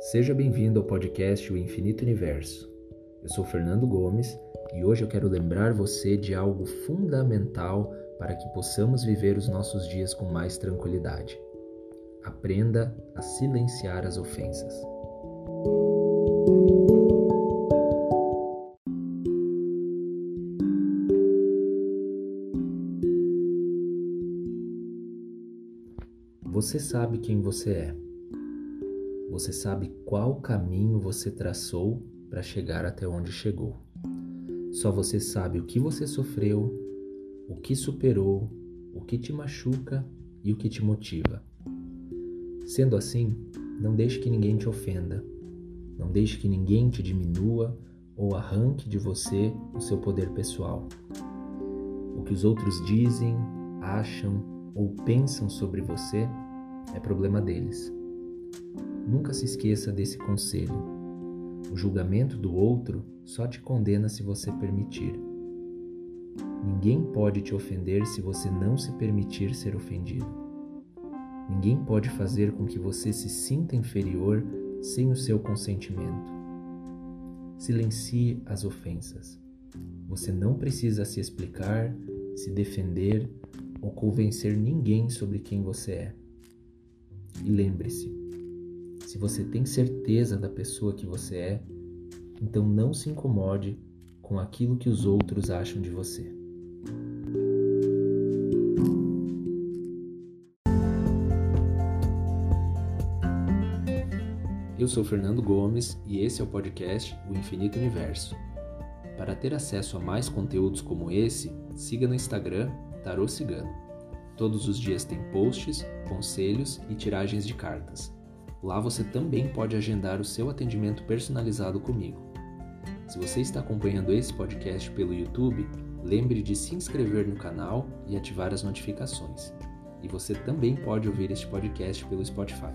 Seja bem-vindo ao podcast O Infinito Universo. Eu sou Fernando Gomes e hoje eu quero lembrar você de algo fundamental para que possamos viver os nossos dias com mais tranquilidade. Aprenda a silenciar as ofensas. Você sabe quem você é. Você sabe qual caminho você traçou para chegar até onde chegou. Só você sabe o que você sofreu, o que superou, o que te machuca e o que te motiva. Sendo assim, não deixe que ninguém te ofenda, não deixe que ninguém te diminua ou arranque de você o seu poder pessoal. O que os outros dizem, acham ou pensam sobre você é problema deles. Nunca se esqueça desse conselho. O julgamento do outro só te condena se você permitir. Ninguém pode te ofender se você não se permitir ser ofendido. Ninguém pode fazer com que você se sinta inferior sem o seu consentimento. Silencie as ofensas. Você não precisa se explicar, se defender ou convencer ninguém sobre quem você é. E lembre-se, se você tem certeza da pessoa que você é, então não se incomode com aquilo que os outros acham de você. Eu sou Fernando Gomes e esse é o podcast O Infinito Universo. Para ter acesso a mais conteúdos como esse, siga no Instagram Tarô Cigano. Todos os dias tem posts, conselhos e tiragens de cartas. Lá você também pode agendar o seu atendimento personalizado comigo. Se você está acompanhando esse podcast pelo YouTube, lembre de se inscrever no canal e ativar as notificações. E você também pode ouvir este podcast pelo Spotify.